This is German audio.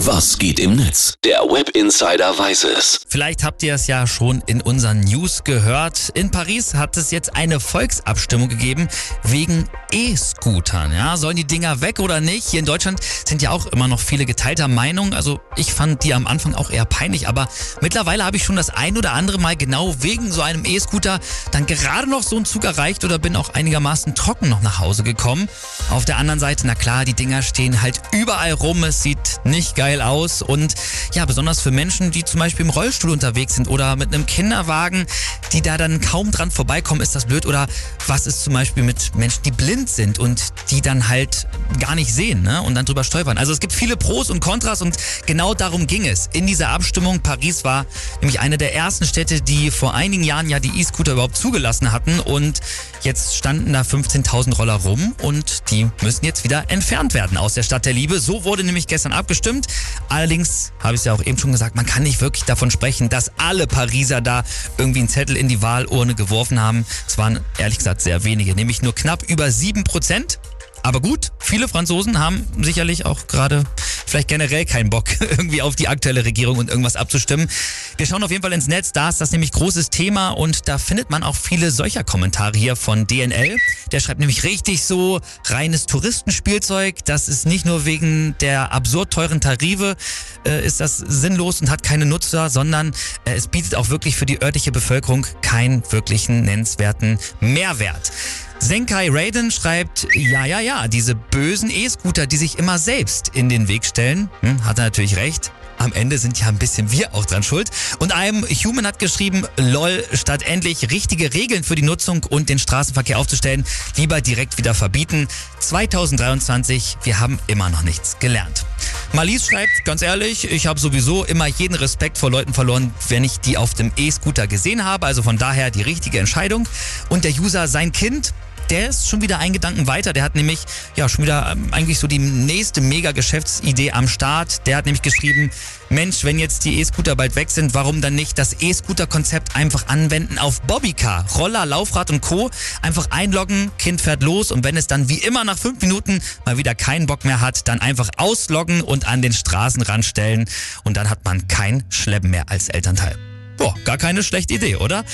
Was geht im Netz? Der Web Insider weiß es. Vielleicht habt ihr es ja schon in unseren News gehört. In Paris hat es jetzt eine Volksabstimmung gegeben wegen E-Scootern. Ja, sollen die Dinger weg oder nicht? Hier in Deutschland sind ja auch immer noch viele geteilter Meinung. Also ich fand die am Anfang auch eher peinlich, aber mittlerweile habe ich schon das ein oder andere Mal genau wegen so einem E-Scooter dann gerade noch so einen Zug erreicht oder bin auch einigermaßen trocken noch nach Hause gekommen. Auf der anderen Seite, na klar, die Dinger stehen halt überall rum. Es sieht nicht geil aus und ja, besonders für Menschen, die zum Beispiel im Rollstuhl unterwegs sind oder mit einem Kinderwagen, die da dann kaum dran vorbeikommen, ist das blöd. Oder was ist zum Beispiel mit Menschen, die blind sind und die dann halt gar nicht sehen ne? und dann drüber stolpern. Also es gibt viele Pros und Kontras und genau darum ging es in dieser Abstimmung. Paris war nämlich eine der ersten Städte, die vor einigen Jahren ja die E-Scooter überhaupt zugelassen hatten und jetzt standen da 15.000 Roller rum und die müssen jetzt wieder entfernt werden aus der Stadt der Liebe. So wurde nämlich gestern abgestimmt. Allerdings habe ich es ja auch eben schon gesagt, man kann nicht wirklich davon sprechen, dass alle Pariser da irgendwie einen Zettel in die Wahlurne geworfen haben. Es waren ehrlich gesagt sehr wenige, nämlich nur knapp über sieben Prozent. Aber gut, viele Franzosen haben sicherlich auch gerade vielleicht generell keinen Bock irgendwie auf die aktuelle Regierung und irgendwas abzustimmen. Wir schauen auf jeden Fall ins Netz, da ist das nämlich großes Thema und da findet man auch viele solcher Kommentare hier von DNL. Der schreibt nämlich richtig so, reines Touristenspielzeug, das ist nicht nur wegen der absurd teuren Tarife, äh, ist das sinnlos und hat keine Nutzer, sondern äh, es bietet auch wirklich für die örtliche Bevölkerung keinen wirklichen nennenswerten Mehrwert. Senkai Raiden schreibt, ja, ja, ja, diese bösen E-Scooter, die sich immer selbst in den Weg stellen, hm, hat er natürlich recht. Am Ende sind ja ein bisschen wir auch dran schuld. Und einem Human hat geschrieben, lol, statt endlich richtige Regeln für die Nutzung und den Straßenverkehr aufzustellen, lieber direkt wieder verbieten. 2023, wir haben immer noch nichts gelernt. Marlies schreibt, ganz ehrlich, ich habe sowieso immer jeden Respekt vor Leuten verloren, wenn ich die auf dem E-Scooter gesehen habe. Also von daher die richtige Entscheidung. Und der User, sein Kind, der ist schon wieder ein Gedanken weiter. Der hat nämlich ja schon wieder ähm, eigentlich so die nächste Mega-Geschäftsidee am Start. Der hat nämlich geschrieben, Mensch, wenn jetzt die E-Scooter bald weg sind, warum dann nicht das E-Scooter-Konzept einfach anwenden auf Bobbycar, Roller, Laufrad und Co. Einfach einloggen, Kind fährt los und wenn es dann wie immer nach fünf Minuten mal wieder keinen Bock mehr hat, dann einfach ausloggen und an den Straßenrand stellen und dann hat man kein Schleppen mehr als Elternteil. Boah, gar keine schlechte Idee, oder?